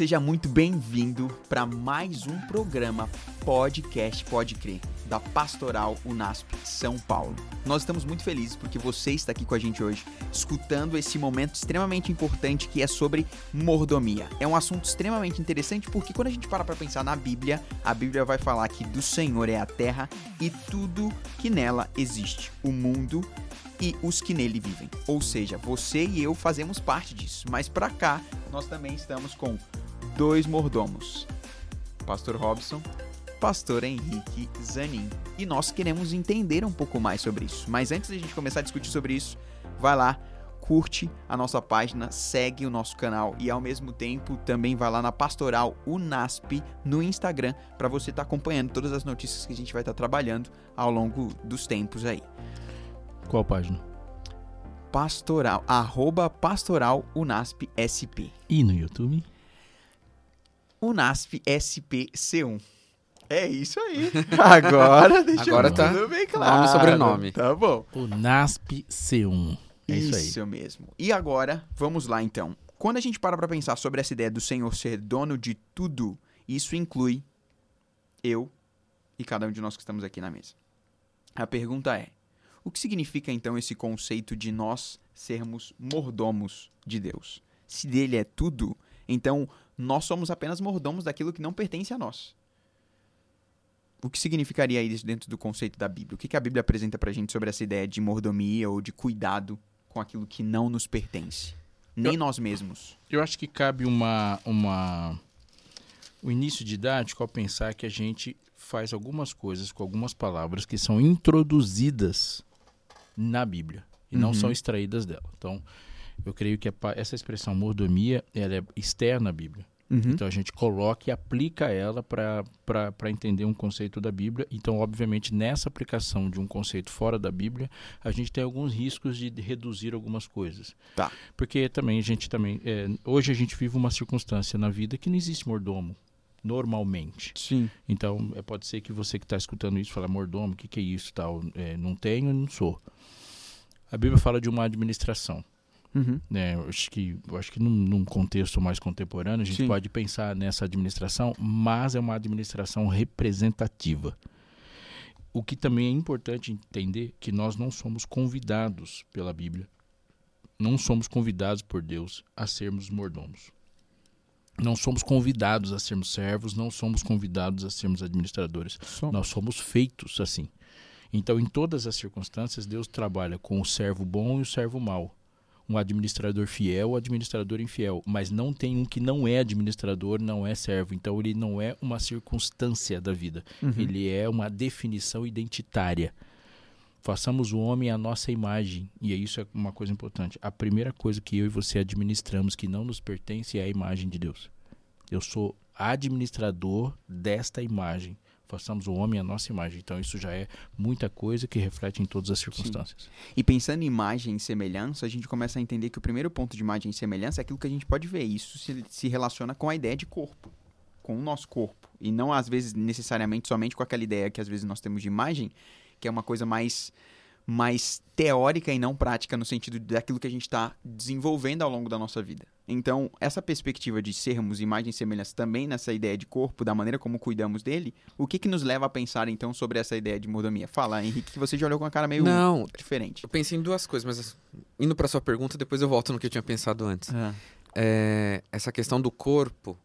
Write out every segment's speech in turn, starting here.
Seja muito bem-vindo para mais um programa Podcast Pode Crer, da Pastoral Unasp São Paulo. Nós estamos muito felizes porque você está aqui com a gente hoje, escutando esse momento extremamente importante que é sobre mordomia. É um assunto extremamente interessante porque quando a gente para para pensar na Bíblia, a Bíblia vai falar que do Senhor é a terra e tudo que nela existe, o mundo e os que nele vivem. Ou seja, você e eu fazemos parte disso. Mas para cá, nós também estamos com dois mordomos. Pastor Robson, Pastor Henrique Zanin. E nós queremos entender um pouco mais sobre isso. Mas antes de a gente começar a discutir sobre isso, vai lá, curte a nossa página, segue o nosso canal e ao mesmo tempo também vai lá na Pastoral Unasp no Instagram para você estar tá acompanhando todas as notícias que a gente vai estar tá trabalhando ao longo dos tempos aí. Qual página? Pastoral, arroba Pastoral Unasp SP. E no YouTube? Unasp SPC1. É isso aí. Agora deixa Agora tá tudo bem claro. Nome e sobrenome. Tá bom. Unasp C1. É isso, aí. Isso mesmo. E agora, vamos lá então. Quando a gente para para pensar sobre essa ideia do Senhor ser dono de tudo, isso inclui eu e cada um de nós que estamos aqui na mesa. A pergunta é: o que significa então esse conceito de nós sermos mordomos de Deus? Se dele é tudo, então nós somos apenas mordomos daquilo que não pertence a nós. O que significaria isso dentro do conceito da Bíblia? O que a Bíblia apresenta pra gente sobre essa ideia de mordomia ou de cuidado com aquilo que não nos pertence? Nem eu, nós mesmos. Eu acho que cabe uma, uma. O início didático ao pensar que a gente faz algumas coisas com algumas palavras que são introduzidas na Bíblia e uhum. não são extraídas dela. Então, eu creio que essa expressão mordomia ela é externa à Bíblia. Uhum. Então a gente coloca e aplica ela para entender um conceito da Bíblia. Então, obviamente, nessa aplicação de um conceito fora da Bíblia, a gente tem alguns riscos de reduzir algumas coisas. Tá. Porque também a gente também. É, hoje a gente vive uma circunstância na vida que não existe mordomo normalmente. Sim. Então, é, pode ser que você que está escutando isso fala, mordomo, o que, que é isso? Tal? É, não tenho, não sou. A Bíblia fala de uma administração. Uhum. Né, acho que, acho que num, num contexto mais contemporâneo a gente Sim. pode pensar nessa administração, mas é uma administração representativa. O que também é importante entender que nós não somos convidados pela Bíblia, não somos convidados por Deus a sermos mordomos. Não somos convidados a sermos servos, não somos convidados a sermos administradores. Somos. Nós somos feitos assim. Então, em todas as circunstâncias, Deus trabalha com o servo bom e o servo mau. Um administrador fiel, o administrador infiel. Mas não tem um que não é administrador, não é servo. Então, ele não é uma circunstância da vida. Uhum. Ele é uma definição identitária. Façamos o homem à nossa imagem. E isso é uma coisa importante. A primeira coisa que eu e você administramos que não nos pertence é a imagem de Deus. Eu sou administrador desta imagem façamos o homem à nossa imagem. Então isso já é muita coisa que reflete em todas as circunstâncias. Sim. E pensando em imagem e semelhança, a gente começa a entender que o primeiro ponto de imagem e semelhança é aquilo que a gente pode ver. Isso se, se relaciona com a ideia de corpo, com o nosso corpo. E não às vezes necessariamente somente com aquela ideia que às vezes nós temos de imagem, que é uma coisa mais mais teórica e não prática no sentido daquilo que a gente está desenvolvendo ao longo da nossa vida. Então, essa perspectiva de sermos imagem e semelhança também nessa ideia de corpo, da maneira como cuidamos dele, o que que nos leva a pensar então sobre essa ideia de mordomia? Fala, Henrique, que você já olhou com uma cara meio não, diferente. Eu pensei em duas coisas, mas indo para sua pergunta, depois eu volto no que eu tinha pensado antes. É. É, essa questão do corpo,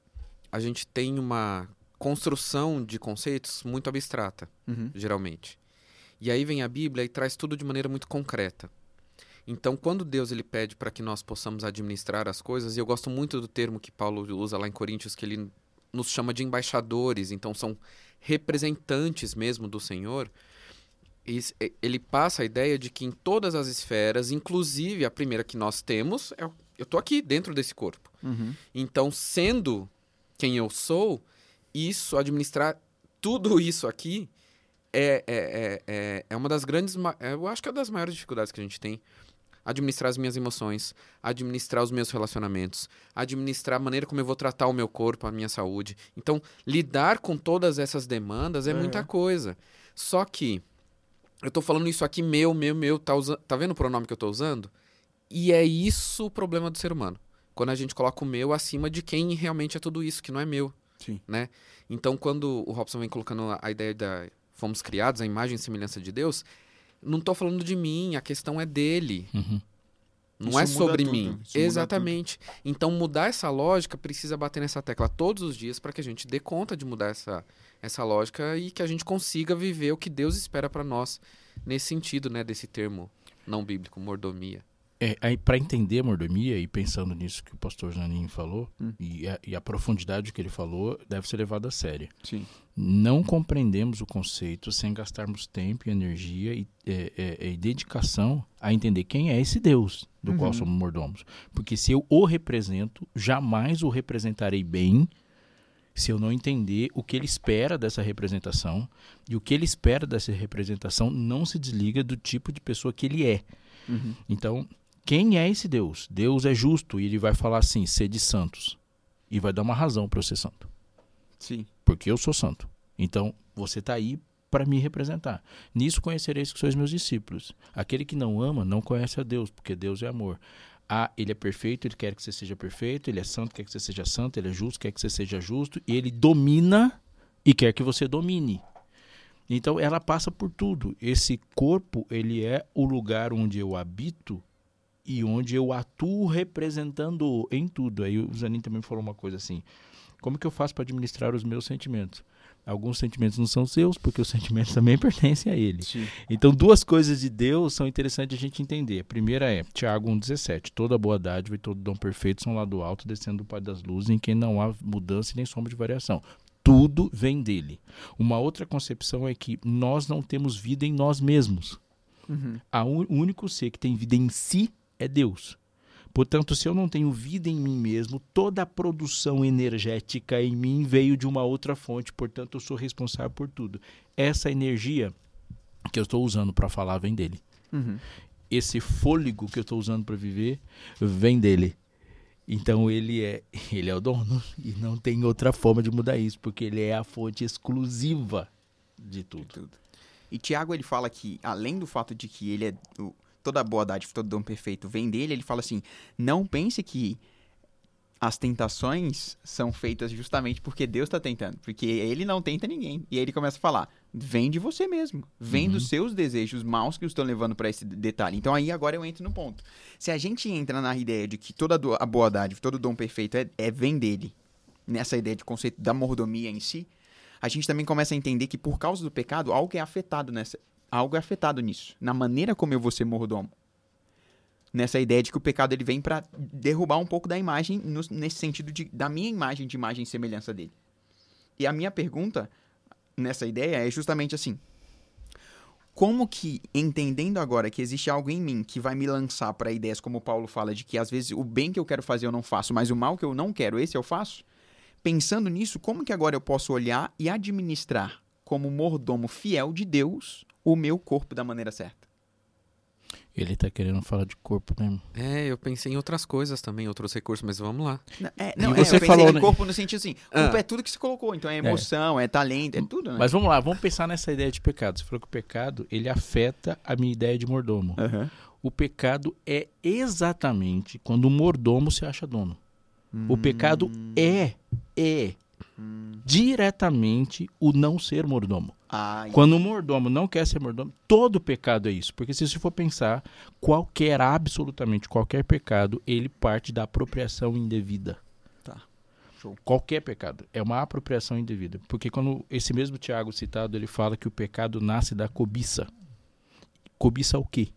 a gente tem uma construção de conceitos muito abstrata, uhum. geralmente. E aí vem a Bíblia e traz tudo de maneira muito concreta. Então, quando Deus ele pede para que nós possamos administrar as coisas, e eu gosto muito do termo que Paulo usa lá em Coríntios, que ele nos chama de embaixadores, então são representantes mesmo do Senhor. Ele passa a ideia de que em todas as esferas, inclusive a primeira que nós temos, é, eu estou aqui dentro desse corpo. Uhum. Então, sendo quem eu sou, isso, administrar tudo isso aqui, é, é, é, é, é uma das grandes. É, eu acho que é uma das maiores dificuldades que a gente tem. Administrar as minhas emoções, administrar os meus relacionamentos, administrar a maneira como eu vou tratar o meu corpo, a minha saúde. Então, lidar com todas essas demandas é, é. muita coisa. Só que, eu tô falando isso aqui meu, meu, meu, tá, usa... tá vendo o pronome que eu tô usando? E é isso o problema do ser humano. quando a gente coloca o meu acima de quem realmente é tudo isso, que não é meu. Sim. Né? Então, quando o Robson vem colocando a ideia da fomos criados à imagem e semelhança de Deus, não estou falando de mim, a questão é dele. Uhum. Não Isso é sobre mim. Exatamente. Então, mudar essa lógica precisa bater nessa tecla todos os dias para que a gente dê conta de mudar essa, essa lógica e que a gente consiga viver o que Deus espera para nós nesse sentido, né, desse termo não bíblico, mordomia. É, para entender a mordomia e pensando nisso que o pastor Janinho falou hum. e, a, e, a, profundidade que ele falou deve ser levado a sério. Sim. Não compreendemos o conceito sem gastarmos tempo e energia e, é, é, e dedicação a entender quem é esse Deus do uhum. qual somos mordomos. Porque se eu o represento, jamais o representarei bem se eu não entender o que ele espera dessa representação e o que ele espera dessa representação não se desliga do tipo de pessoa que ele é. Uhum. Então, quem é esse Deus? Deus é justo e ele vai falar assim: sede santos. E vai dar uma razão para eu ser santo. Sim. Porque eu sou santo. Então, você está aí para me representar. Nisso conhecereis que sois meus discípulos. Aquele que não ama não conhece a Deus, porque Deus é amor. Ah, ele é perfeito, ele quer que você seja perfeito, ele é santo, quer que você seja santo, ele é justo, quer que você seja justo, e ele domina e quer que você domine. Então ela passa por tudo. Esse corpo, ele é o lugar onde eu habito e onde eu atuo representando em tudo. Aí o Zanin também falou uma coisa assim: como que eu faço para administrar os meus sentimentos? Alguns sentimentos não são seus, porque os sentimentos também pertencem a ele. Sim. Então, duas coisas de Deus são interessantes a gente entender. A primeira é Tiago 1,17. Toda boa dádiva e todo dom perfeito são lá do alto, descendo do Pai das Luzes, em quem não há mudança e nem sombra de variação. Tudo vem dele. Uma outra concepção é que nós não temos vida em nós mesmos. Uhum. o único ser que tem vida em si é Deus. Portanto, se eu não tenho vida em mim mesmo, toda a produção energética em mim veio de uma outra fonte, portanto, eu sou responsável por tudo. Essa energia que eu estou usando para falar vem dele. Uhum. Esse fôlego que eu estou usando para viver vem dele. Então ele é, ele é o dono e não tem outra forma de mudar isso, porque ele é a fonte exclusiva de tudo. De tudo. E Tiago ele fala que além do fato de que ele é o, toda boa dádiva, todo dom perfeito vem dele, ele fala assim: não pense que as tentações são feitas justamente porque Deus está tentando, porque ele não tenta ninguém. E aí ele começa a falar: vem de você mesmo, vem uhum. dos seus desejos maus que estão levando para esse detalhe. Então aí agora eu entro no ponto. Se a gente entra na ideia de que toda a boa dádiva, todo dom perfeito é, é vem dele, nessa ideia de conceito da mordomia em si, a gente também começa a entender que por causa do pecado, algo é afetado nessa, algo é afetado nisso, na maneira como eu vou ser mordomo. Nessa ideia de que o pecado ele vem para derrubar um pouco da imagem, no, nesse sentido de, da minha imagem de imagem e semelhança dele. E a minha pergunta nessa ideia é justamente assim: como que, entendendo agora que existe algo em mim que vai me lançar para ideias como Paulo fala, de que às vezes o bem que eu quero fazer eu não faço, mas o mal que eu não quero, esse eu faço? Pensando nisso, como que agora eu posso olhar e administrar como mordomo fiel de Deus o meu corpo da maneira certa. Ele tá querendo falar de corpo mesmo. É, eu pensei em outras coisas também, outros recursos, mas vamos lá. Não, é, não, e você é, eu falou, em corpo no sentido assim, corpo ah. é tudo que se colocou, então é, é. emoção, é, é talento, é tudo, né? Mas vamos lá, vamos pensar nessa ideia de pecado. Você falou que o pecado, ele afeta a minha ideia de mordomo. Uhum. O pecado é exatamente quando o mordomo se acha dono. Hum. O pecado hum. é, é hum. diretamente o não ser mordomo. Ah, Quando o mordomo não quer ser mordomo, todo pecado é isso. Porque se você for pensar, qualquer, absolutamente qualquer pecado, ele parte da apropriação indevida. Tá. Show. Qualquer pecado é uma apropriação indevida. Porque quando esse mesmo Tiago citado, ele fala que o pecado nasce da cobiça. Cobiça o quê?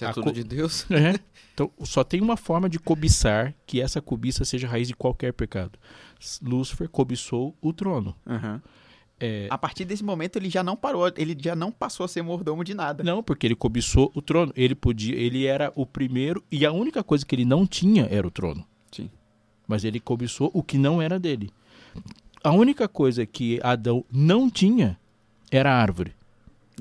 É tudo co... de Deus. É. Então, só tem uma forma de cobiçar que essa cobiça seja raiz de qualquer pecado. Lúcifer cobiçou o trono. Uhum. É... A partir desse momento ele já não parou, ele já não passou a ser mordomo de nada. Não, porque ele cobiçou o trono. Ele podia, ele era o primeiro e a única coisa que ele não tinha era o trono. Sim. Mas ele cobiçou o que não era dele. A única coisa que Adão não tinha era a árvore.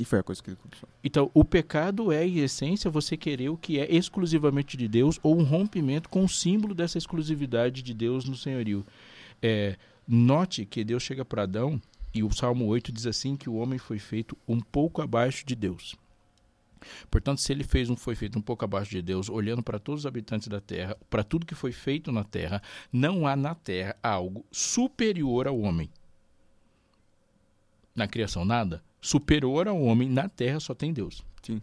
E foi a coisa que ele cobiçou. Então, o pecado é, em essência, você querer o que é exclusivamente de Deus ou um rompimento com o símbolo dessa exclusividade de Deus no senhorio. É, note que Deus chega para Adão e o Salmo 8 diz assim que o homem foi feito um pouco abaixo de Deus. Portanto, se ele fez um foi feito um pouco abaixo de Deus, olhando para todos os habitantes da terra, para tudo que foi feito na terra, não há na terra algo superior ao homem. Na criação nada, superior ao homem na terra só tem Deus. Sim.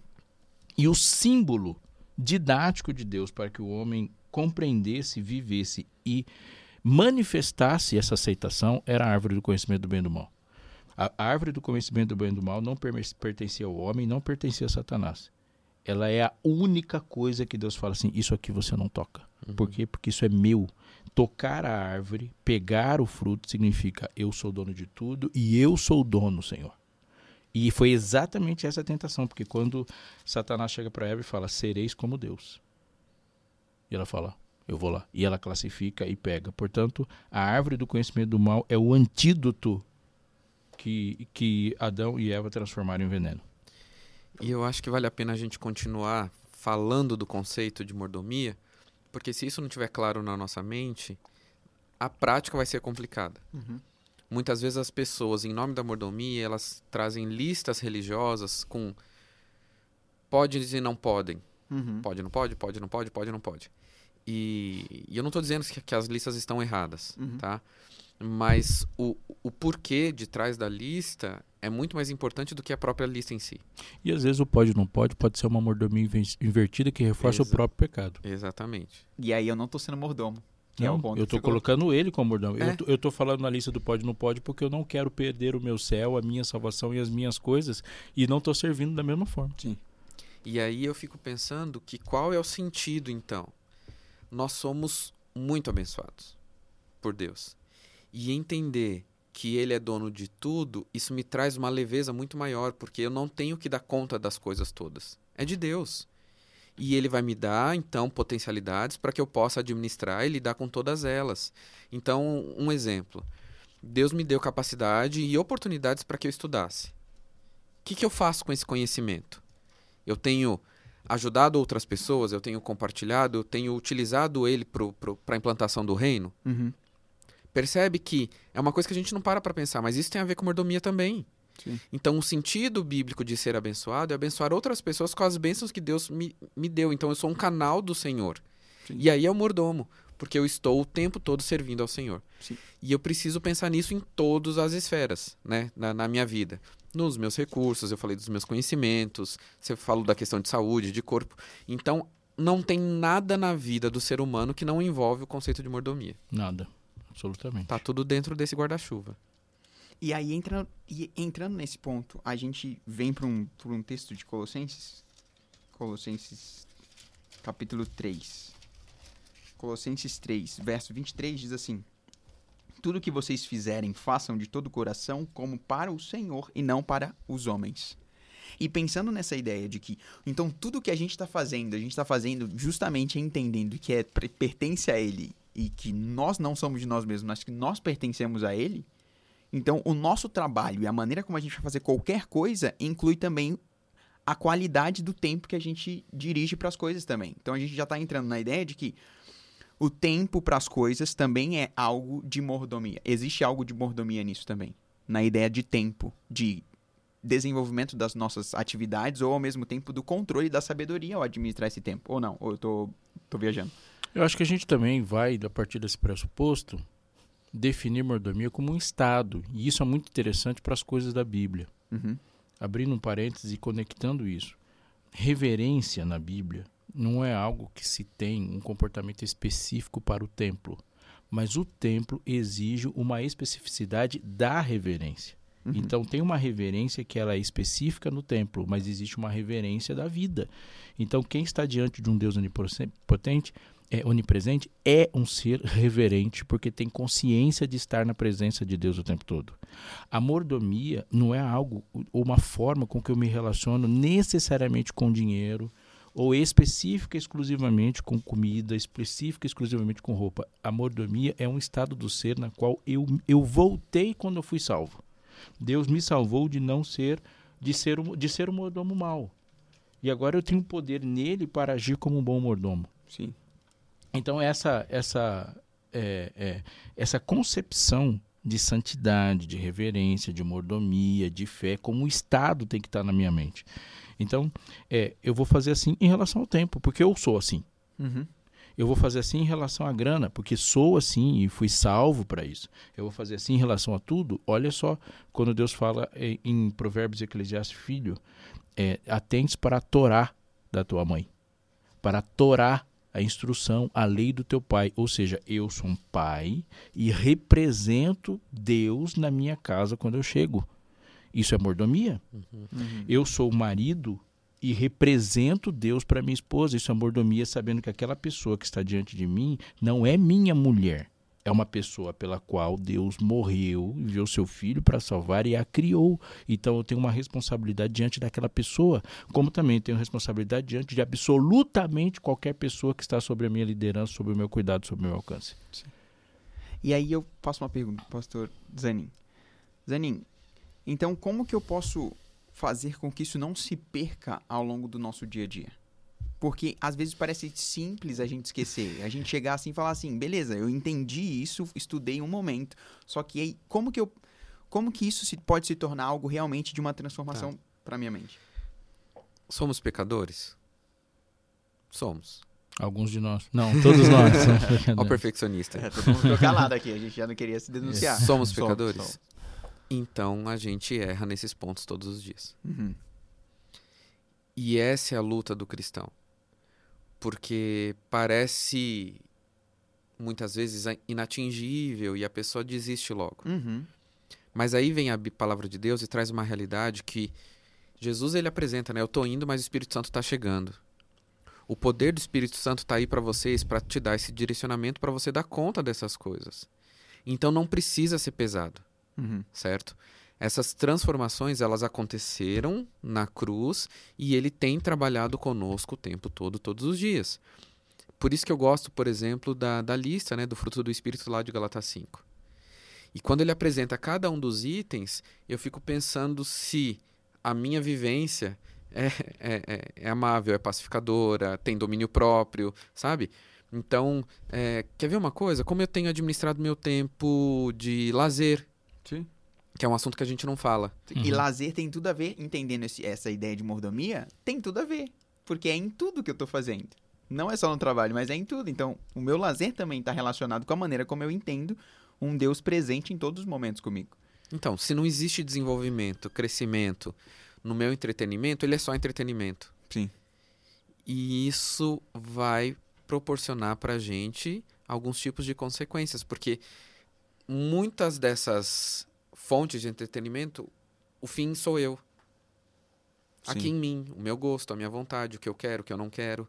E o símbolo didático de Deus para que o homem compreendesse, vivesse e manifestasse essa aceitação era a árvore do conhecimento do bem e do mal. A árvore do conhecimento do bem e do mal não pertencia ao homem, não pertencia a Satanás. Ela é a única coisa que Deus fala assim: isso aqui você não toca. Uhum. Por quê? Porque isso é meu. Tocar a árvore, pegar o fruto, significa eu sou dono de tudo e eu sou o dono, Senhor. E foi exatamente essa tentação, porque quando Satanás chega para Eva e fala: sereis como Deus. E ela fala: eu vou lá. E ela classifica e pega. Portanto, a árvore do conhecimento do mal é o antídoto que, que Adão e Eva transformaram em veneno. E eu acho que vale a pena a gente continuar falando do conceito de mordomia, porque se isso não estiver claro na nossa mente, a prática vai ser complicada. Uhum. Muitas vezes as pessoas, em nome da mordomia, elas trazem listas religiosas com pode e não podem. Uhum. Pode, não pode, pode, não pode, pode, não pode. E, e eu não estou dizendo que, que, as listas estão erradas, uhum. tá? mas o, o porquê de trás da lista é muito mais importante do que a própria lista em si. E às vezes o pode não pode pode ser uma mordomia invertida que reforça Exa o próprio pecado. Exatamente. E aí eu não estou sendo mordomo. É não, é eu estou colocando ele como mordomo. É. Eu estou falando na lista do pode não pode porque eu não quero perder o meu céu, a minha salvação e as minhas coisas e não estou servindo da mesma forma. Sim. E aí eu fico pensando que qual é o sentido então? Nós somos muito abençoados por Deus e entender que ele é dono de tudo, isso me traz uma leveza muito maior, porque eu não tenho que dar conta das coisas todas. É de Deus. E ele vai me dar, então, potencialidades para que eu possa administrar e lidar com todas elas. Então, um exemplo. Deus me deu capacidade e oportunidades para que eu estudasse. O que, que eu faço com esse conhecimento? Eu tenho ajudado outras pessoas, eu tenho compartilhado, eu tenho utilizado ele para a implantação do reino. Uhum. Percebe que é uma coisa que a gente não para para pensar, mas isso tem a ver com mordomia também. Sim. Então, o sentido bíblico de ser abençoado é abençoar outras pessoas com as bênçãos que Deus me, me deu. Então, eu sou um canal do Senhor. Sim. E aí é o mordomo, porque eu estou o tempo todo servindo ao Senhor. Sim. E eu preciso pensar nisso em todas as esferas, né, na, na, minha vida. Nos meus recursos, eu falei dos meus conhecimentos, você falou da questão de saúde, de corpo. Então, não tem nada na vida do ser humano que não envolve o conceito de mordomia. Nada. Absolutamente. Tá tudo dentro desse guarda-chuva. E aí, entra, e entrando nesse ponto, a gente vem para um, um texto de Colossenses. Colossenses, capítulo 3. Colossenses 3, verso 23 diz assim: Tudo que vocês fizerem, façam de todo o coração, como para o Senhor e não para os homens. E pensando nessa ideia de que, então, tudo que a gente está fazendo, a gente está fazendo justamente entendendo que é, pertence a Ele e que nós não somos de nós mesmos, mas que nós pertencemos a Ele, então o nosso trabalho e a maneira como a gente vai fazer qualquer coisa inclui também a qualidade do tempo que a gente dirige para as coisas também. Então a gente já está entrando na ideia de que o tempo para as coisas também é algo de mordomia. Existe algo de mordomia nisso também. Na ideia de tempo, de desenvolvimento das nossas atividades ou ao mesmo tempo do controle da sabedoria ao administrar esse tempo. Ou não, ou eu tô, tô viajando. Eu acho que a gente também vai, a partir desse pressuposto, definir mordomia como um estado. E isso é muito interessante para as coisas da Bíblia. Uhum. Abrindo um parênteses e conectando isso. Reverência na Bíblia não é algo que se tem um comportamento específico para o templo, mas o templo exige uma especificidade da reverência. Uhum. Então tem uma reverência que ela é específica no templo, mas existe uma reverência da vida. Então quem está diante de um Deus onipotente é onipresente é um ser reverente porque tem consciência de estar na presença de Deus o tempo todo. A mordomia não é algo ou uma forma com que eu me relaciono necessariamente com dinheiro ou específica exclusivamente com comida, específica exclusivamente com roupa. A mordomia é um estado do ser na qual eu, eu voltei quando eu fui salvo. Deus me salvou de não ser de ser de ser um mordomo mau. E agora eu tenho poder nele para agir como um bom mordomo. Sim. Então essa essa é, é, essa concepção de santidade, de reverência, de mordomia, de fé, como o Estado tem que estar na minha mente. Então, é, eu vou fazer assim em relação ao tempo, porque eu sou assim. Uhum. Eu vou fazer assim em relação à grana, porque sou assim e fui salvo para isso. Eu vou fazer assim em relação a tudo. Olha só, quando Deus fala em, em Provérbios Eclesiastes, filho, é, atentes para a Torá da tua mãe, para a Torá a instrução, a lei do teu pai. Ou seja, eu sou um pai e represento Deus na minha casa quando eu chego. Isso é mordomia. Uhum. Uhum. Eu sou o marido e represento Deus para minha esposa. Isso é mordomia, sabendo que aquela pessoa que está diante de mim não é minha mulher. É uma pessoa pela qual Deus morreu, enviou seu filho para salvar e a criou. Então eu tenho uma responsabilidade diante daquela pessoa, como também tenho responsabilidade diante de absolutamente qualquer pessoa que está sobre a minha liderança, sobre o meu cuidado, sobre o meu alcance. Sim. E aí eu faço uma pergunta, pastor Zanin. Zanin, então como que eu posso fazer com que isso não se perca ao longo do nosso dia a dia? Porque às vezes parece simples a gente esquecer. A gente chegar assim e falar assim, beleza, eu entendi isso, estudei um momento. Só que aí, como que eu. Como que isso se, pode se tornar algo realmente de uma transformação tá. para minha mente? Somos pecadores? Somos. Alguns de nós. Não, todos nós. Olha o perfeccionista. É, todo mundo ficou calado aqui, a gente já não queria se denunciar. Somos pecadores? Somos, somos. Então a gente erra nesses pontos todos os dias. Uhum. E essa é a luta do cristão. Porque parece muitas vezes inatingível e a pessoa desiste logo. Uhum. Mas aí vem a palavra de Deus e traz uma realidade que Jesus ele apresenta, né? Eu estou indo, mas o Espírito Santo está chegando. O poder do Espírito Santo está aí para vocês, para te dar esse direcionamento para você dar conta dessas coisas. Então não precisa ser pesado uhum. certo? Essas transformações elas aconteceram na cruz e ele tem trabalhado conosco o tempo todo, todos os dias. Por isso que eu gosto, por exemplo, da, da lista né, do fruto do Espírito lá de Galatas 5. E quando ele apresenta cada um dos itens, eu fico pensando se a minha vivência é, é, é, é amável, é pacificadora, tem domínio próprio, sabe? Então, é, quer ver uma coisa? Como eu tenho administrado meu tempo de lazer. Que é um assunto que a gente não fala. Uhum. E lazer tem tudo a ver, entendendo esse, essa ideia de mordomia, tem tudo a ver. Porque é em tudo que eu tô fazendo. Não é só no trabalho, mas é em tudo. Então, o meu lazer também está relacionado com a maneira como eu entendo um Deus presente em todos os momentos comigo. Então, se não existe desenvolvimento, crescimento no meu entretenimento, ele é só entretenimento. Sim. E isso vai proporcionar pra gente alguns tipos de consequências, porque muitas dessas fontes de entretenimento, o fim sou eu. Sim. Aqui em mim, o meu gosto, a minha vontade, o que eu quero, o que eu não quero.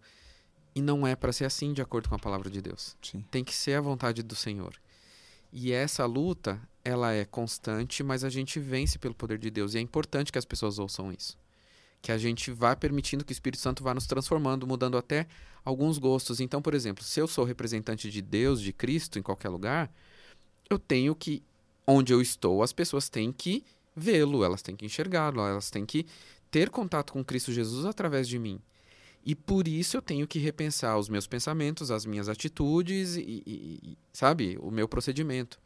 E não é para ser assim de acordo com a palavra de Deus. Sim. Tem que ser a vontade do Senhor. E essa luta, ela é constante, mas a gente vence pelo poder de Deus. E é importante que as pessoas ouçam isso. Que a gente vá permitindo que o Espírito Santo vá nos transformando, mudando até alguns gostos. Então, por exemplo, se eu sou representante de Deus, de Cristo, em qualquer lugar, eu tenho que, onde eu estou, as pessoas têm que vê-lo, elas têm que enxergá-lo, elas têm que ter contato com Cristo Jesus através de mim. E por isso eu tenho que repensar os meus pensamentos, as minhas atitudes e, e, e sabe, o meu procedimento.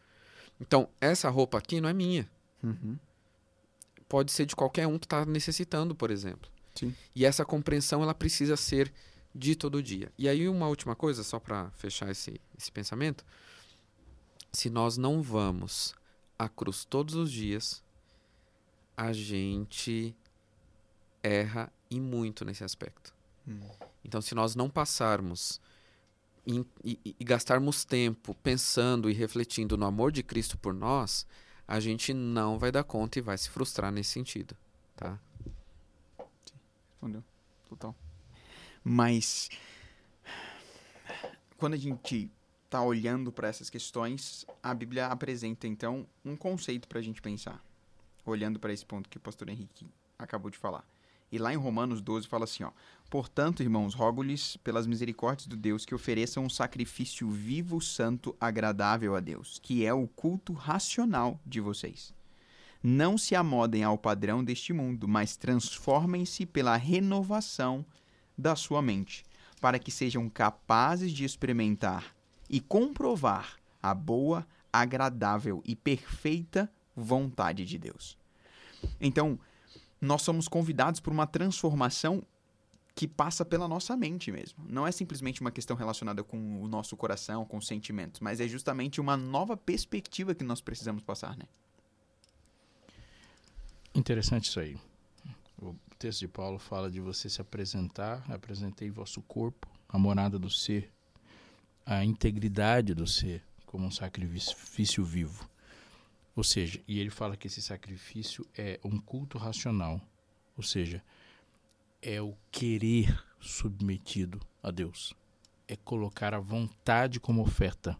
Então, essa roupa aqui não é minha. Uhum. Pode ser de qualquer um que está necessitando, por exemplo. Sim. E essa compreensão ela precisa ser de todo dia. E aí uma última coisa, só para fechar esse, esse pensamento se nós não vamos à cruz todos os dias, a gente erra e muito nesse aspecto. Hum. Então, se nós não passarmos e, e, e, gastarmos tempo pensando e refletindo no amor de Cristo por nós, a gente não vai dar conta e vai se frustrar nesse sentido, tá? Respondeu. Total. Mas quando a gente está olhando para essas questões, a Bíblia apresenta então um conceito para a gente pensar, olhando para esse ponto que o pastor Henrique acabou de falar. E lá em Romanos 12 fala assim, ó: "Portanto, irmãos, rogo-lhes pelas misericórdias do Deus que ofereçam um sacrifício vivo, santo, agradável a Deus, que é o culto racional de vocês. Não se amodem ao padrão deste mundo, mas transformem-se pela renovação da sua mente, para que sejam capazes de experimentar e comprovar a boa, agradável e perfeita vontade de Deus. Então, nós somos convidados por uma transformação que passa pela nossa mente mesmo. Não é simplesmente uma questão relacionada com o nosso coração, com os sentimentos, mas é justamente uma nova perspectiva que nós precisamos passar, né? Interessante isso aí. O texto de Paulo fala de você se apresentar, apresentei vosso corpo, a morada do ser, a integridade do ser como um sacrifício vivo. Ou seja, e ele fala que esse sacrifício é um culto racional, ou seja, é o querer submetido a Deus. É colocar a vontade como oferta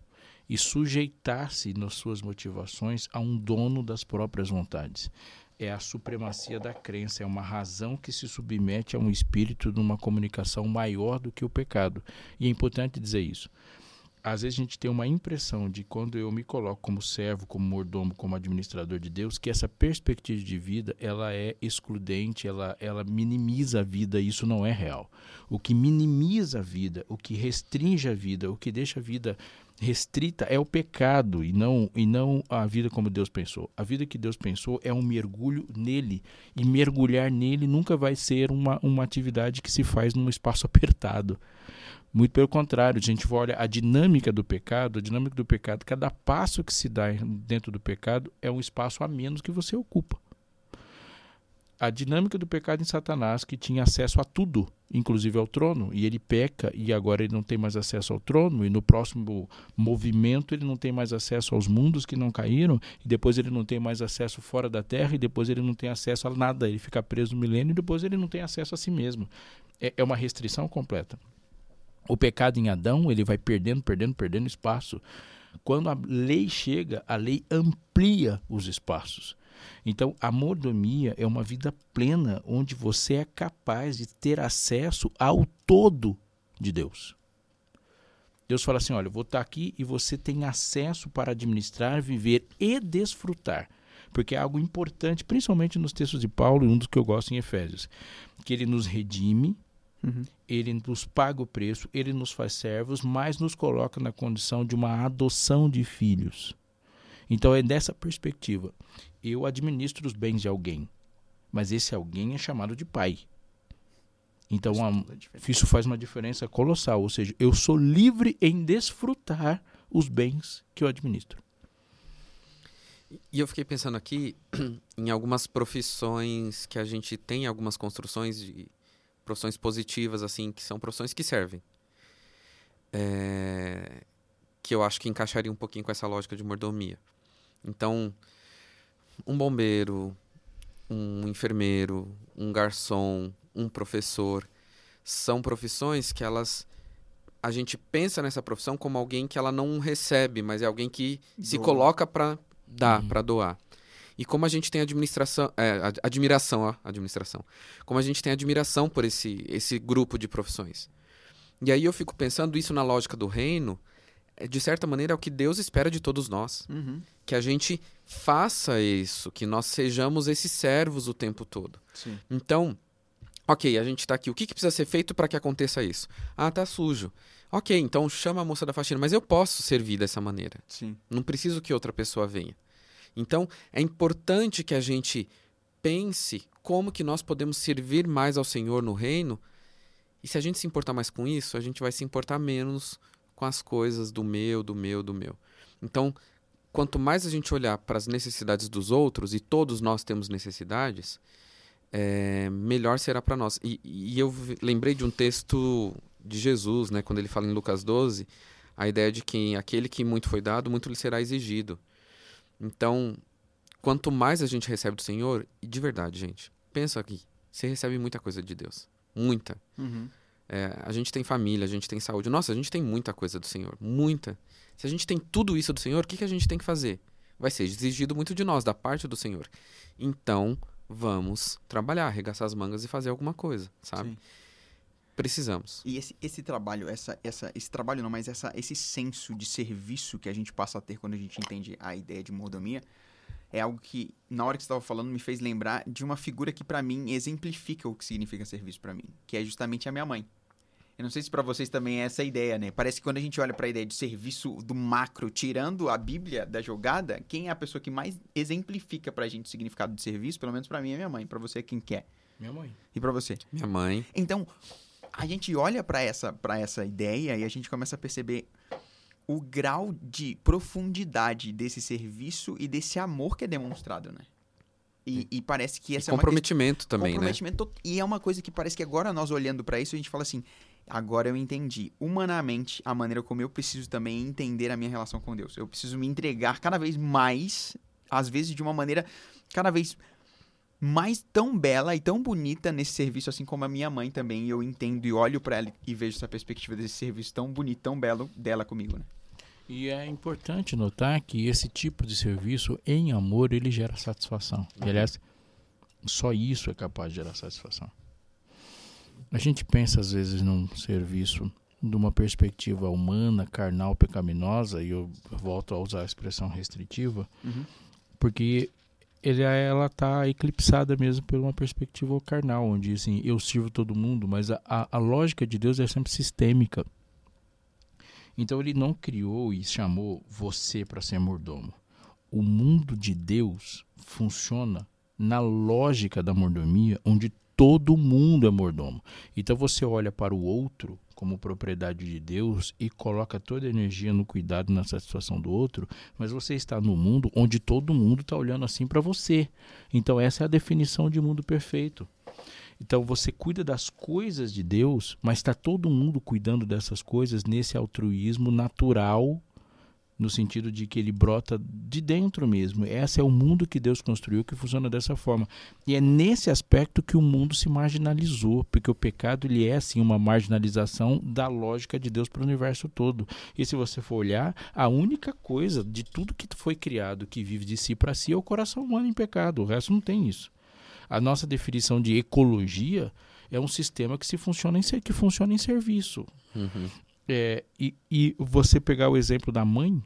e sujeitar-se nas suas motivações a um dono das próprias vontades. É a supremacia da crença, é uma razão que se submete a um espírito de uma comunicação maior do que o pecado. E é importante dizer isso às vezes a gente tem uma impressão de quando eu me coloco como servo, como mordomo, como administrador de Deus, que essa perspectiva de vida ela é excludente, ela, ela minimiza a vida, e isso não é real. O que minimiza a vida, o que restringe a vida, o que deixa a vida restrita é o pecado e não e não a vida como Deus pensou. A vida que Deus pensou é um mergulho nele e mergulhar nele nunca vai ser uma, uma atividade que se faz num espaço apertado. Muito pelo contrário, a gente olha a dinâmica do pecado, a dinâmica do pecado, cada passo que se dá dentro do pecado é um espaço a menos que você ocupa. A dinâmica do pecado em Satanás, que tinha acesso a tudo, inclusive ao trono, e ele peca e agora ele não tem mais acesso ao trono, e no próximo movimento ele não tem mais acesso aos mundos que não caíram, e depois ele não tem mais acesso fora da terra, e depois ele não tem acesso a nada, ele fica preso no milênio, e depois ele não tem acesso a si mesmo. É, é uma restrição completa. O pecado em Adão, ele vai perdendo, perdendo, perdendo espaço. Quando a lei chega, a lei amplia os espaços. Então, a mordomia é uma vida plena onde você é capaz de ter acesso ao todo de Deus. Deus fala assim: olha, eu vou estar aqui e você tem acesso para administrar, viver e desfrutar. Porque é algo importante, principalmente nos textos de Paulo, e um dos que eu gosto em Efésios, que ele nos redime, Uhum. Ele nos paga o preço, ele nos faz servos, mas nos coloca na condição de uma adoção de filhos. Então é dessa perspectiva. Eu administro os bens de alguém, mas esse alguém é chamado de pai. Então isso, isso faz uma diferença colossal. Ou seja, eu sou livre em desfrutar os bens que eu administro. E eu fiquei pensando aqui em algumas profissões que a gente tem, algumas construções de profissões positivas, assim, que são profissões que servem. É, que eu acho que encaixaria um pouquinho com essa lógica de mordomia. Então, um bombeiro, um enfermeiro, um garçom, um professor, são profissões que elas a gente pensa nessa profissão como alguém que ela não recebe, mas é alguém que Doa. se coloca para dar, uhum. para doar. E como a gente tem administração, é, admiração, ó, administração. Como a gente tem admiração por esse, esse grupo de profissões. E aí eu fico pensando isso na lógica do reino, de certa maneira é o que Deus espera de todos nós. Uhum. Que a gente faça isso, que nós sejamos esses servos o tempo todo. Sim. Então, ok, a gente está aqui. O que, que precisa ser feito para que aconteça isso? Ah, tá sujo. Ok, então chama a moça da faxina, mas eu posso servir dessa maneira. Sim. Não preciso que outra pessoa venha. Então, é importante que a gente pense como que nós podemos servir mais ao Senhor no reino. E se a gente se importar mais com isso, a gente vai se importar menos com as coisas do meu, do meu, do meu. Então, quanto mais a gente olhar para as necessidades dos outros, e todos nós temos necessidades, é, melhor será para nós. E, e, eu lembrei de um texto de Jesus, né, quando ele fala em Lucas 12, a ideia de que aquele que muito foi dado, muito lhe será exigido. Então, quanto mais a gente recebe do Senhor, e de verdade, gente, pensa aqui, você recebe muita coisa de Deus. Muita. Uhum. É, a gente tem família, a gente tem saúde. Nossa, a gente tem muita coisa do Senhor. Muita. Se a gente tem tudo isso do Senhor, o que, que a gente tem que fazer? Vai ser exigido muito de nós, da parte do Senhor. Então, vamos trabalhar, arregaçar as mangas e fazer alguma coisa, sabe? Sim. Precisamos. E esse, esse trabalho, essa, essa, esse trabalho não, mas essa, esse senso de serviço que a gente passa a ter quando a gente entende a ideia de mordomia, é algo que, na hora que você estava falando, me fez lembrar de uma figura que, para mim, exemplifica o que significa serviço para mim, que é justamente a minha mãe. Eu não sei se para vocês também é essa ideia, né? Parece que quando a gente olha para a ideia de serviço do macro, tirando a Bíblia da jogada, quem é a pessoa que mais exemplifica pra gente o significado de serviço? Pelo menos para mim é minha mãe. Para você, quem quer? Minha mãe. E para você? Minha mãe. Então, a gente olha para essa, pra essa ideia e a gente começa a perceber o grau de profundidade desse serviço e desse amor que é demonstrado, né? E, e parece que essa e comprometimento é uma também, comprometimento, né? E é uma coisa que parece que agora nós olhando para isso a gente fala assim, agora eu entendi humanamente a maneira como eu preciso também entender a minha relação com Deus. Eu preciso me entregar cada vez mais, às vezes de uma maneira cada vez mais tão bela e tão bonita nesse serviço, assim como a minha mãe também. E eu entendo e olho para ela e vejo essa perspectiva desse serviço tão bonito, tão belo dela comigo, né? E é importante notar que esse tipo de serviço, em amor, ele gera satisfação. E, aliás, só isso é capaz de gerar satisfação. A gente pensa, às vezes, num serviço de uma perspectiva humana, carnal, pecaminosa, e eu volto a usar a expressão restritiva, uhum. porque ele, ela está eclipsada mesmo por uma perspectiva carnal, onde assim, eu sirvo todo mundo, mas a, a, a lógica de Deus é sempre sistêmica. Então ele não criou e chamou você para ser mordomo. O mundo de Deus funciona na lógica da mordomia, onde todo mundo é mordomo. Então você olha para o outro como propriedade de Deus e coloca toda a energia no cuidado na satisfação do outro, mas você está no mundo onde todo mundo está olhando assim para você. Então essa é a definição de mundo perfeito. Então você cuida das coisas de Deus, mas está todo mundo cuidando dessas coisas nesse altruísmo natural no sentido de que ele brota de dentro mesmo. Esse é o mundo que Deus construiu que funciona dessa forma. E é nesse aspecto que o mundo se marginalizou, porque o pecado ele é assim uma marginalização da lógica de Deus para o universo todo. E se você for olhar, a única coisa de tudo que foi criado que vive de si para si é o coração humano em pecado. O resto não tem isso. A nossa definição de ecologia é um sistema que se funciona em que funciona em serviço. Uhum. É, e, e você pegar o exemplo da mãe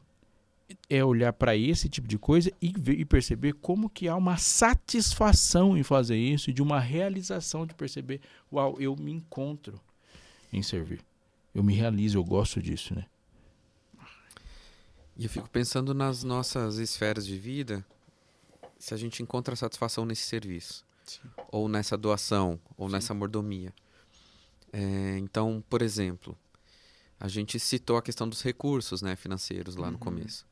é olhar para esse tipo de coisa e, ver, e, perceber como que há uma satisfação em fazer isso, de uma realização de perceber, uau, eu me encontro em servir. Eu me realizo, eu gosto disso, né? E eu fico pensando nas nossas esferas de vida, se a gente encontra satisfação nesse serviço, Sim. ou nessa doação, ou Sim. nessa mordomia. É, então, por exemplo, a gente citou a questão dos recursos né, financeiros lá uhum. no começo.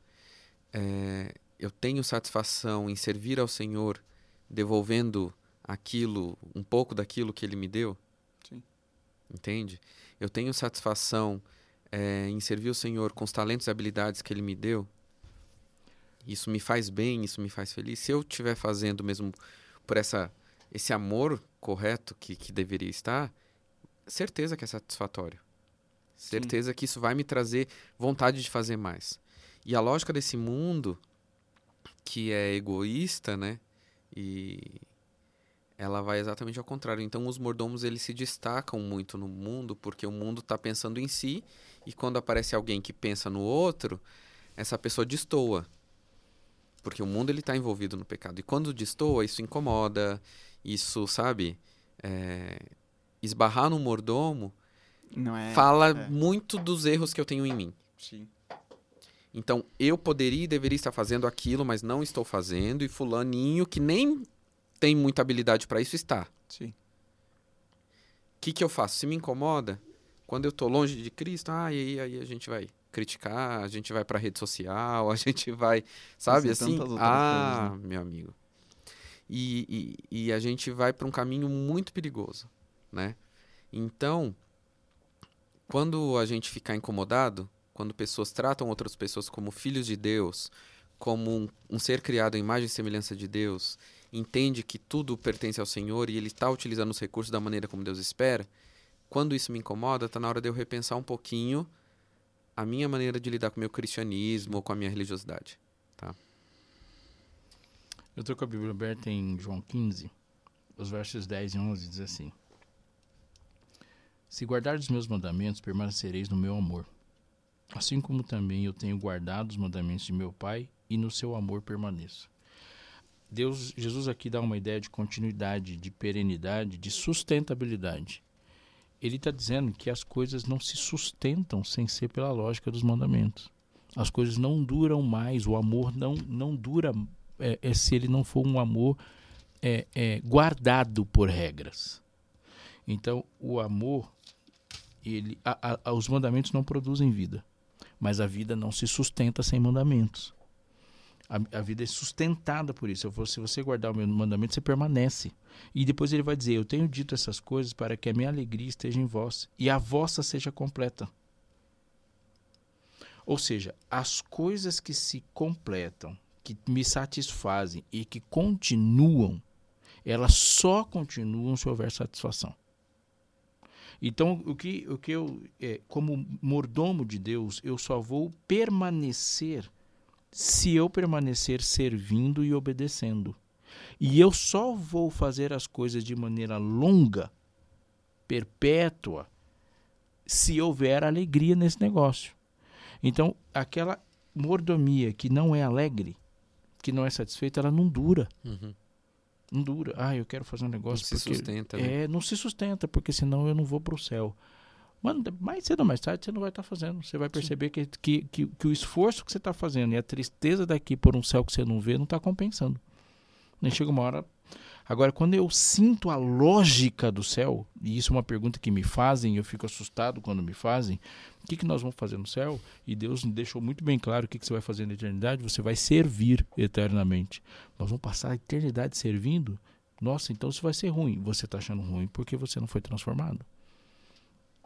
É, eu tenho satisfação em servir ao Senhor devolvendo aquilo, um pouco daquilo que Ele me deu? Sim. Entende? Eu tenho satisfação é, em servir o Senhor com os talentos e habilidades que Ele me deu? Isso me faz bem, isso me faz feliz. Se eu estiver fazendo mesmo por essa, esse amor correto que, que deveria estar, certeza que é satisfatório. Certeza Sim. que isso vai me trazer vontade de fazer mais. E a lógica desse mundo, que é egoísta, né? E ela vai exatamente ao contrário. Então os mordomos eles se destacam muito no mundo porque o mundo está pensando em si e quando aparece alguém que pensa no outro, essa pessoa destoa. Porque o mundo ele está envolvido no pecado. E quando destoa, isso incomoda, isso, sabe? É... Esbarrar no mordomo é, fala é. muito dos erros que eu tenho em mim. Sim. Então, eu poderia e deveria estar fazendo aquilo, mas não estou fazendo, e fulaninho, que nem tem muita habilidade para isso, está. Sim. O que, que eu faço? Se me incomoda, quando eu estou longe de Cristo, ah, e aí, aí a gente vai criticar, a gente vai para rede social, a gente vai, sabe assim? Ah, coisas, né? meu amigo. E, e, e a gente vai para um caminho muito perigoso, né? Então, quando a gente ficar incomodado, quando pessoas tratam outras pessoas como filhos de Deus, como um, um ser criado em imagem e semelhança de Deus, entende que tudo pertence ao Senhor e ele está utilizando os recursos da maneira como Deus espera, quando isso me incomoda, está na hora de eu repensar um pouquinho a minha maneira de lidar com o meu cristianismo ou com a minha religiosidade. Tá? Eu estou com a Bíblia aberta em João 15, os versos 10 e 11 diz assim: se guardardes os meus mandamentos, permanecereis no meu amor. Assim como também eu tenho guardado os mandamentos de meu Pai e no seu amor permaneço. Deus, Jesus aqui dá uma ideia de continuidade, de perenidade, de sustentabilidade. ele está dizendo que as coisas não se sustentam sem ser pela lógica dos mandamentos. As coisas não duram mais, o amor não, não dura é, é se ele não for um amor é, é, guardado por regras. Então, o amor, ele, a, a, os mandamentos não produzem vida, mas a vida não se sustenta sem mandamentos. A, a, vida é sustentada por isso. Se você guardar o meu mandamento, você permanece. E depois ele vai dizer: Eu tenho dito essas coisas para que a minha alegria esteja em vós e a vossa seja completa. Ou seja, as coisas que se completam, que me satisfazem e que continuam, elas só continuam se houver satisfação. Então, o que, o que eu, é, como mordomo de Deus, eu só vou permanecer se eu permanecer servindo e obedecendo. E eu só vou fazer as coisas de maneira longa, perpétua, se houver alegria nesse negócio. Então, aquela mordomia que não é alegre, que não é satisfeita, ela não dura. Uhum. Não dura. Ah, eu quero fazer um negócio. Não porque, se sustenta. Né? É, não se sustenta, porque senão eu não vou para o céu. Mano, mais cedo ou mais tarde você não vai estar tá fazendo. Você vai perceber que, que, que, que, o esforço que você está fazendo e a tristeza daqui por um céu que você não vê não está compensando. Nem chega uma hora. Agora, quando eu sinto a lógica do céu, e isso é uma pergunta que me fazem, eu fico assustado quando me fazem, o que, que nós vamos fazer no céu? E Deus deixou muito bem claro o que, que você vai fazer na eternidade, você vai servir eternamente. Nós vamos passar a eternidade servindo? Nossa, então isso vai ser ruim. Você está achando ruim porque você não foi transformado.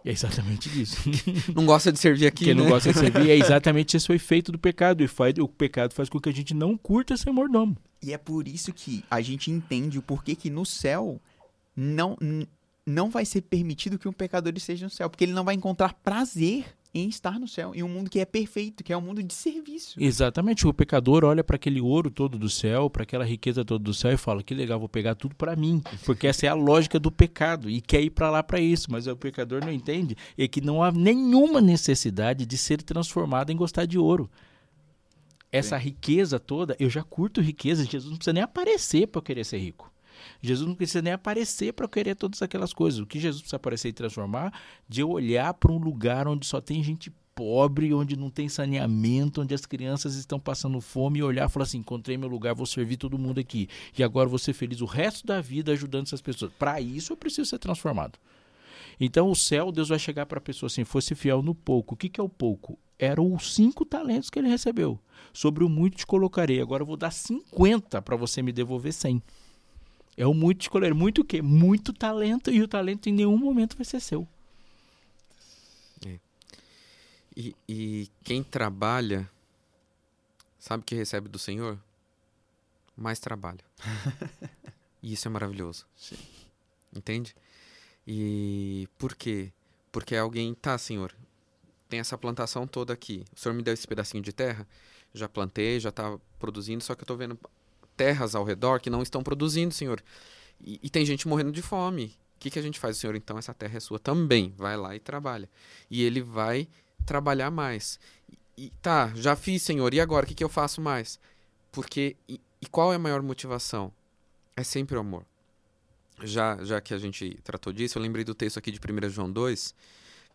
É exatamente isso. não gosta de servir aqui, Quem né? não gosta de servir é exatamente esse o efeito do pecado. E faz, o pecado faz com que a gente não curta ser mordomo. E é por isso que a gente entende o porquê que no céu não, não vai ser permitido que um pecador esteja no céu. Porque ele não vai encontrar prazer em estar no céu, em um mundo que é perfeito, que é um mundo de serviço. Exatamente. O pecador olha para aquele ouro todo do céu, para aquela riqueza toda do céu e fala: que legal, vou pegar tudo para mim, porque essa é a lógica do pecado e quer ir para lá para isso. Mas o pecador não entende é que não há nenhuma necessidade de ser transformado em gostar de ouro. Essa Sim. riqueza toda, eu já curto riqueza. Jesus não precisa nem aparecer para eu querer ser rico. Jesus não precisa nem aparecer para querer todas aquelas coisas. O que Jesus precisa aparecer e transformar? De eu olhar para um lugar onde só tem gente pobre, onde não tem saneamento, onde as crianças estão passando fome e olhar e falar assim: encontrei meu lugar, vou servir todo mundo aqui. E agora vou ser feliz o resto da vida ajudando essas pessoas. Para isso eu preciso ser transformado. Então o céu, Deus vai chegar para a pessoa assim: fosse fiel no pouco. O que, que é o pouco? Eram os cinco talentos que ele recebeu. Sobre o muito te colocarei. Agora eu vou dar 50 para você me devolver 100. É o muito escolher. Muito o quê? Muito talento e o talento em nenhum momento vai ser seu. É. E, e quem trabalha, sabe o que recebe do Senhor? Mais trabalho. e isso é maravilhoso. Sim. Entende? E por quê? Porque alguém, tá, Senhor, tem essa plantação toda aqui. O Senhor me deu esse pedacinho de terra, já plantei, já está produzindo, só que eu estou vendo terras ao redor que não estão produzindo, Senhor. E, e tem gente morrendo de fome. O que, que a gente faz, Senhor? Então essa terra é sua também. Vai lá e trabalha. E ele vai trabalhar mais. E, e tá, já fiz, Senhor. E agora? O que, que eu faço mais? Porque. E, e qual é a maior motivação? É sempre o amor. Já, já que a gente tratou disso, eu lembrei do texto aqui de 1 João 2,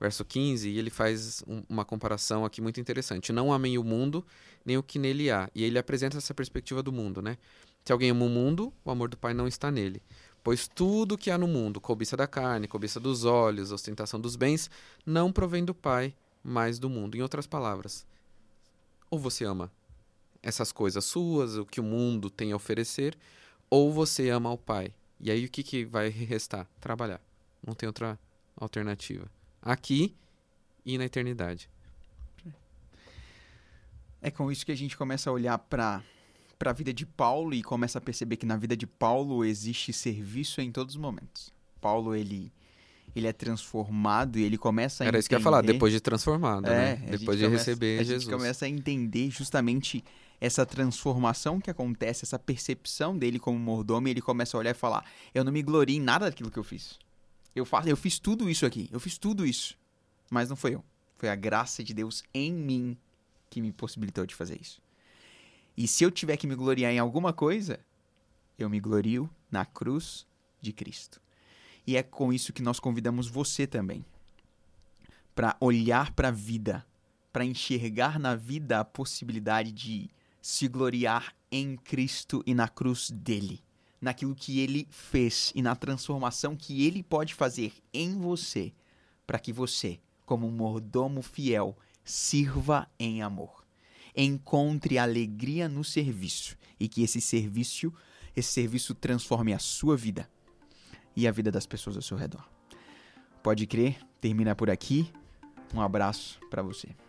verso 15, e ele faz um, uma comparação aqui muito interessante. Não amem o mundo, nem o que nele há. E ele apresenta essa perspectiva do mundo, né? Se alguém ama o mundo, o amor do Pai não está nele. Pois tudo que há no mundo, cobiça da carne, cobiça dos olhos, ostentação dos bens, não provém do Pai, mas do mundo. Em outras palavras, ou você ama essas coisas suas, o que o mundo tem a oferecer, ou você ama o Pai. E aí o que, que vai restar? Trabalhar. Não tem outra alternativa aqui e na eternidade. É com isso que a gente começa a olhar para para a vida de Paulo e começa a perceber que na vida de Paulo existe serviço em todos os momentos. Paulo ele ele é transformado e ele começa a Era entender... isso que eu ia falar, depois de transformado, é, né? Depois de começa, receber a Jesus. A gente começa a entender justamente essa transformação que acontece, essa percepção dele como mordomo, e ele começa a olhar e falar: "Eu não me glorio em nada daquilo que eu fiz. Eu faço, eu fiz tudo isso aqui. Eu fiz tudo isso. Mas não foi eu. Foi a graça de Deus em mim que me possibilitou de fazer isso. E se eu tiver que me gloriar em alguma coisa, eu me glorio na cruz de Cristo. E é com isso que nós convidamos você também para olhar para a vida, para enxergar na vida a possibilidade de se gloriar em Cristo e na cruz dele, naquilo que ele fez e na transformação que ele pode fazer em você, para que você, como um mordomo fiel, sirva em amor. Encontre alegria no serviço e que esse serviço, esse serviço transforme a sua vida e a vida das pessoas ao seu redor. Pode crer, termina por aqui. Um abraço para você.